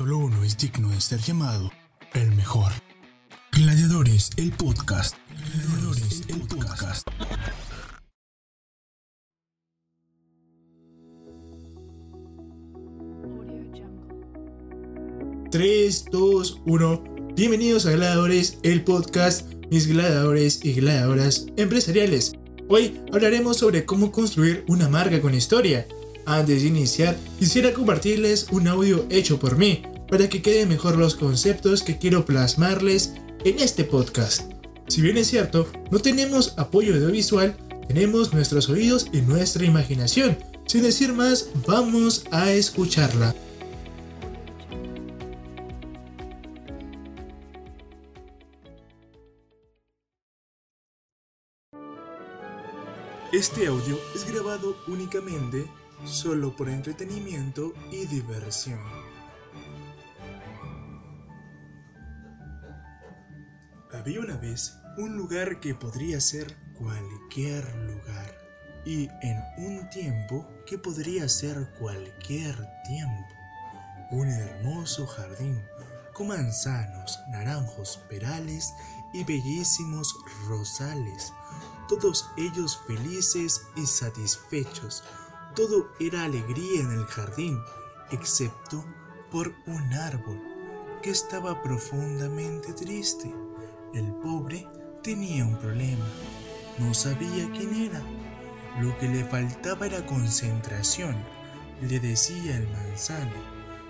solo uno es digno de ser llamado el mejor. Gladiadores, el podcast. Gladiadores, el podcast. 3, 2, 1. Bienvenidos a Gladiadores, el podcast, mis gladiadores y gladiadoras empresariales. Hoy hablaremos sobre cómo construir una marca con historia. Antes de iniciar, quisiera compartirles un audio hecho por mí para que queden mejor los conceptos que quiero plasmarles en este podcast. Si bien es cierto, no tenemos apoyo audiovisual, tenemos nuestros oídos y nuestra imaginación. Sin decir más, vamos a escucharla. Este audio es grabado únicamente solo por entretenimiento y diversión. Había una vez un lugar que podría ser cualquier lugar y en un tiempo que podría ser cualquier tiempo. Un hermoso jardín con manzanos, naranjos, perales y bellísimos rosales todos ellos felices y satisfechos. Todo era alegría en el jardín, excepto por un árbol que estaba profundamente triste. El pobre tenía un problema. No sabía quién era. Lo que le faltaba era concentración. Le decía el manzano,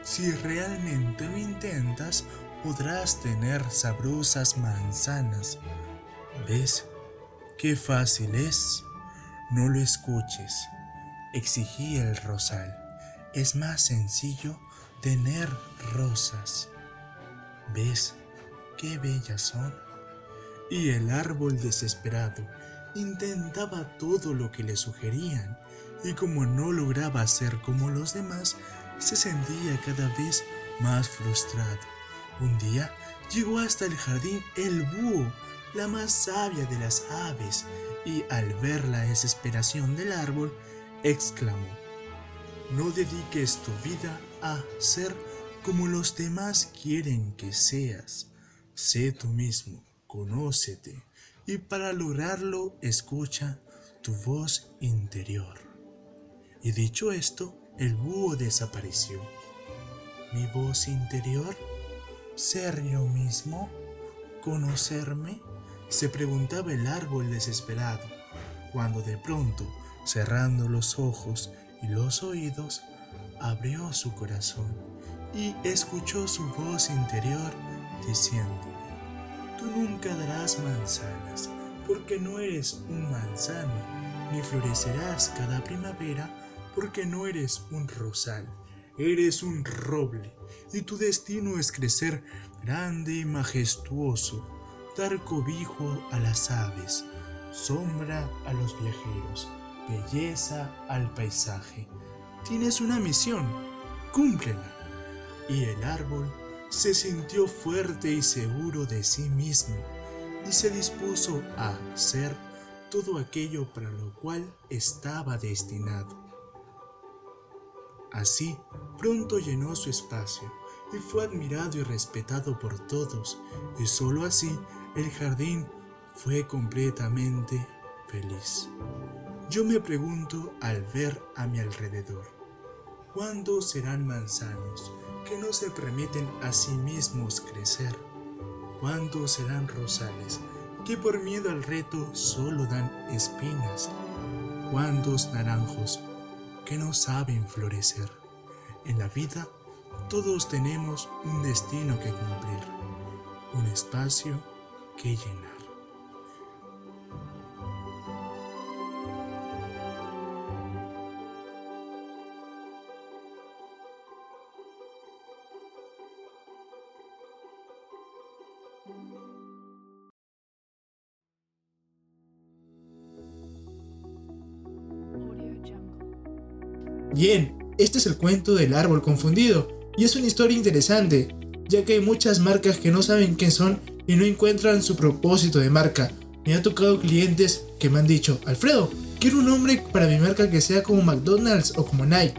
si realmente lo intentas, podrás tener sabrosas manzanas. ¿Ves? Qué fácil es. No lo escuches, exigía el rosal. Es más sencillo tener rosas. ¿Ves qué bellas son? Y el árbol desesperado intentaba todo lo que le sugerían y como no lograba ser como los demás, se sentía cada vez más frustrado. Un día llegó hasta el jardín el búho la más sabia de las aves, y al ver la desesperación del árbol, exclamó, No dediques tu vida a ser como los demás quieren que seas. Sé tú mismo, conócete, y para lograrlo escucha tu voz interior. Y dicho esto, el búho desapareció. ¿Mi voz interior? ¿Ser yo mismo? ¿Conocerme? se preguntaba el árbol desesperado, cuando de pronto, cerrando los ojos y los oídos, abrió su corazón y escuchó su voz interior diciéndole, Tú nunca darás manzanas, porque no eres un manzano, ni florecerás cada primavera, porque no eres un rosal, eres un roble, y tu destino es crecer grande y majestuoso dar cobijo a las aves, sombra a los viajeros, belleza al paisaje. Tienes una misión, cúmplela. Y el árbol se sintió fuerte y seguro de sí mismo y se dispuso a hacer todo aquello para lo cual estaba destinado. Así, pronto llenó su espacio y fue admirado y respetado por todos, y sólo así el jardín fue completamente feliz. Yo me pregunto al ver a mi alrededor, ¿cuántos serán manzanos que no se permiten a sí mismos crecer? ¿Cuántos serán rosales que por miedo al reto solo dan espinas? ¿Cuántos naranjos que no saben florecer? En la vida todos tenemos un destino que cumplir, un espacio que llenar. Bien, este es el cuento del árbol confundido, y es una historia interesante, ya que hay muchas marcas que no saben quién son y no encuentran su propósito de marca. Me ha tocado clientes que me han dicho, Alfredo, quiero un nombre para mi marca que sea como McDonald's o como Nike.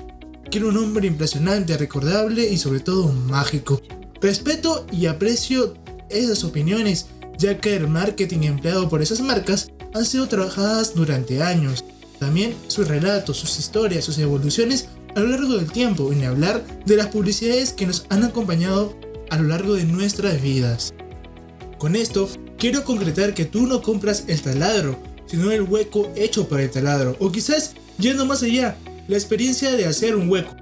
que era un hombre impresionante, recordable y sobre todo mágico. Respeto y aprecio esas opiniones, ya que el marketing empleado por esas marcas han sido trabajadas durante años. También sus relatos, sus historias, sus evoluciones a lo largo del tiempo, y hablar de las publicidades que nos han acompañado a lo largo de nuestras vidas. Con esto, quiero concretar que tú no compras el taladro, sino el hueco hecho para el taladro, o quizás yendo más allá, la experiencia de hacer un hueco.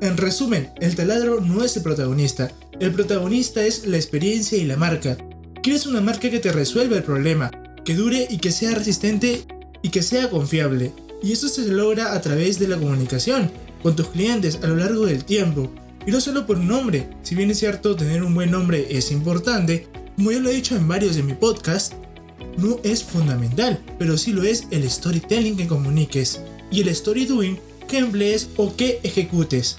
En resumen, el taladro no es el protagonista, el protagonista es la experiencia y la marca. Quieres una marca que te resuelva el problema, que dure y que sea resistente y que sea confiable. Y eso se logra a través de la comunicación con tus clientes a lo largo del tiempo. Y no solo por nombre, si bien es cierto tener un buen nombre es importante, como ya lo he dicho en varios de mi podcast, no es fundamental, pero sí lo es el storytelling que comuniques y el story doing que emplees o que ejecutes.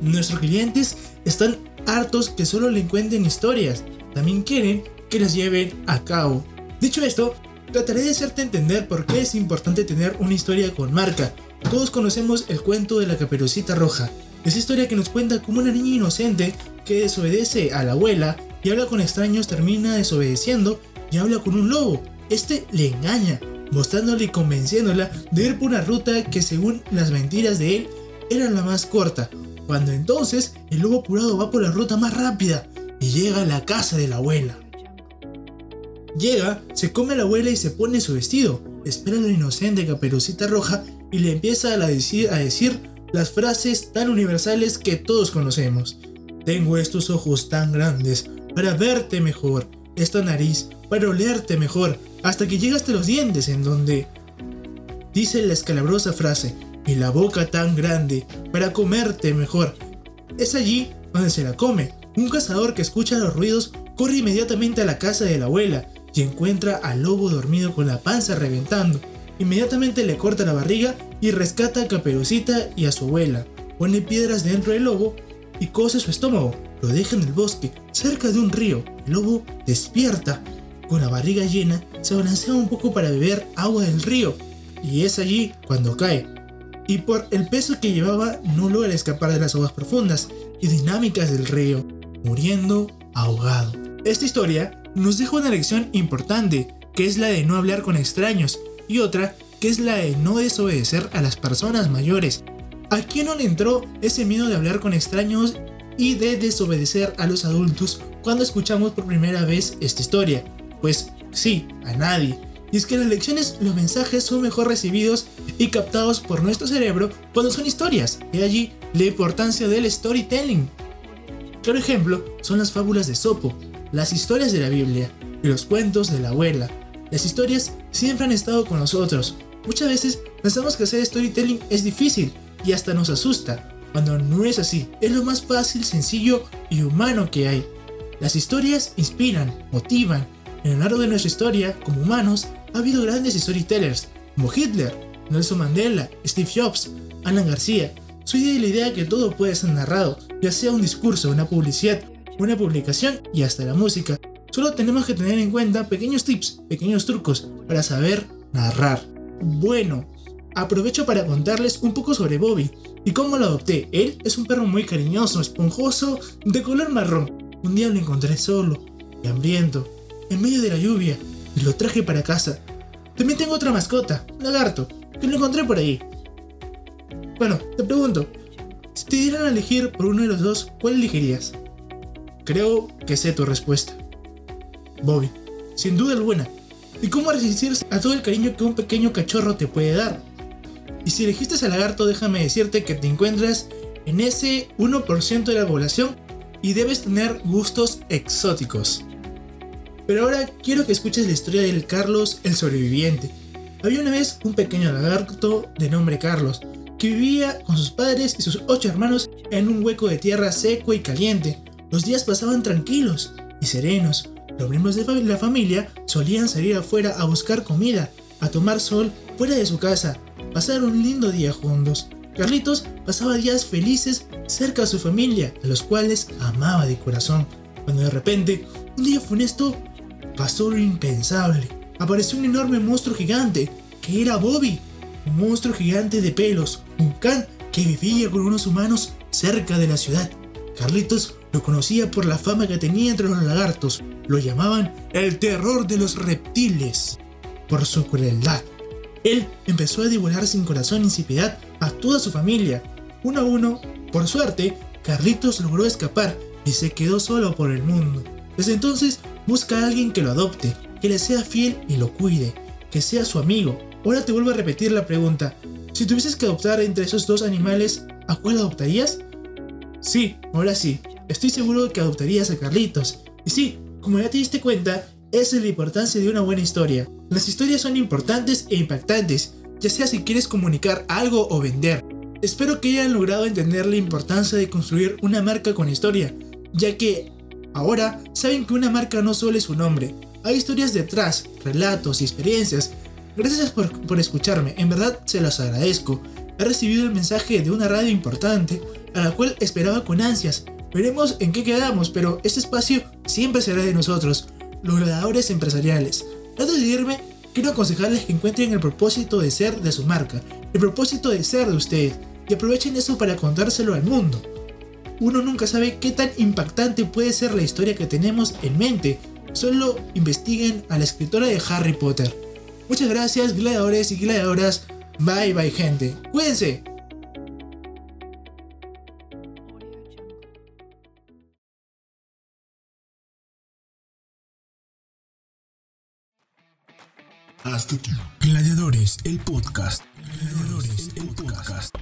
Nuestros clientes están hartos que solo le cuenten historias, también quieren que las lleven a cabo. Dicho esto, trataré de hacerte entender por qué es importante tener una historia con marca. Todos conocemos el cuento de la caperucita roja. Esa historia que nos cuenta cómo una niña inocente que desobedece a la abuela y habla con extraños termina desobedeciendo y habla con un lobo. Este le engaña, mostrándole y convenciéndola de ir por una ruta que según las mentiras de él era la más corta, cuando entonces el lobo apurado va por la ruta más rápida y llega a la casa de la abuela. Llega, se come a la abuela y se pone su vestido, espera a la inocente caperucita roja y le empieza a decir, las frases tan universales que todos conocemos. Tengo estos ojos tan grandes para verte mejor, esta nariz para olerte mejor, hasta que llega hasta los dientes en donde dice la escalabrosa frase, y la boca tan grande para comerte mejor. Es allí donde se la come. Un cazador que escucha los ruidos corre inmediatamente a la casa de la abuela encuentra al lobo dormido con la panza reventando. Inmediatamente le corta la barriga y rescata a Caperucita y a su abuela. Pone piedras dentro del lobo y cose su estómago. Lo deja en el bosque, cerca de un río. El lobo despierta. Con la barriga llena, se balancea un poco para beber agua del río. Y es allí cuando cae. Y por el peso que llevaba, no logra escapar de las aguas profundas y dinámicas del río, muriendo ahogado. Esta historia nos deja una lección importante, que es la de no hablar con extraños, y otra, que es la de no desobedecer a las personas mayores. ¿A quién no le entró ese miedo de hablar con extraños y de desobedecer a los adultos cuando escuchamos por primera vez esta historia? Pues sí, a nadie. Y es que las lecciones los mensajes son mejor recibidos y captados por nuestro cerebro cuando son historias. Y allí la importancia del storytelling. Claro ejemplo son las fábulas de Sopo, las historias de la Biblia y los cuentos de la abuela. Las historias siempre han estado con nosotros. Muchas veces pensamos que hacer storytelling es difícil y hasta nos asusta, cuando no es así. Es lo más fácil, sencillo y humano que hay. Las historias inspiran, motivan. En lo largo de nuestra historia, como humanos, ha habido grandes storytellers, como Hitler, Nelson Mandela, Steve Jobs, Alan García. Soy de la idea que todo puede ser narrado, ya sea un discurso, una publicidad, una publicación y hasta la música. Solo tenemos que tener en cuenta pequeños tips, pequeños trucos para saber narrar. Bueno, aprovecho para contarles un poco sobre Bobby y cómo lo adopté. Él es un perro muy cariñoso, esponjoso, de color marrón. Un día lo encontré solo y hambriento, en medio de la lluvia, y lo traje para casa. También tengo otra mascota, un lagarto, que lo encontré por ahí. Bueno, te pregunto, si te dieran a elegir por uno de los dos, ¿cuál elegirías? Creo que sé tu respuesta. Bobby, sin duda alguna. ¿Y cómo resistirse a todo el cariño que un pequeño cachorro te puede dar? Y si elegiste al lagarto, déjame decirte que te encuentras en ese 1% de la población y debes tener gustos exóticos. Pero ahora quiero que escuches la historia del Carlos el sobreviviente. Había una vez un pequeño lagarto de nombre Carlos, que vivía con sus padres y sus ocho hermanos en un hueco de tierra seco y caliente. Los días pasaban tranquilos y serenos. Los miembros de la familia solían salir afuera a buscar comida, a tomar sol fuera de su casa, pasar un lindo día juntos. Carlitos pasaba días felices cerca de su familia, a los cuales amaba de corazón, cuando de repente, un día funesto, pasó lo impensable. Apareció un enorme monstruo gigante, que era Bobby, un monstruo gigante de pelos, un can que vivía con unos humanos cerca de la ciudad. Carlitos lo conocía por la fama que tenía entre los lagartos. Lo llamaban el terror de los reptiles por su crueldad. Él empezó a devorar sin corazón sin piedad a toda su familia. Uno a uno, por suerte, Carlitos logró escapar y se quedó solo por el mundo. Desde entonces busca a alguien que lo adopte, que le sea fiel y lo cuide, que sea su amigo. Ahora te vuelvo a repetir la pregunta. Si tuvieses que adoptar entre esos dos animales, ¿a cuál adoptarías? Sí, ahora sí. Estoy seguro de que adoptarías a Carlitos. Y sí, como ya te diste cuenta, es la importancia de una buena historia. Las historias son importantes e impactantes, ya sea si quieres comunicar algo o vender. Espero que hayan logrado entender la importancia de construir una marca con historia, ya que ahora saben que una marca no solo es su nombre, hay historias detrás, relatos y experiencias. Gracias por, por escucharme, en verdad se los agradezco. He recibido el mensaje de una radio importante a la cual esperaba con ansias. Veremos en qué quedamos, pero este espacio siempre será de nosotros, los gladiadores empresariales. Antes de irme, quiero aconsejarles que encuentren el propósito de ser de su marca, el propósito de ser de ustedes, y aprovechen eso para contárselo al mundo. Uno nunca sabe qué tan impactante puede ser la historia que tenemos en mente, solo investiguen a la escritora de Harry Potter. Muchas gracias gladiadores y gladiadoras, bye bye gente, cuídense. Podcast. El podcast.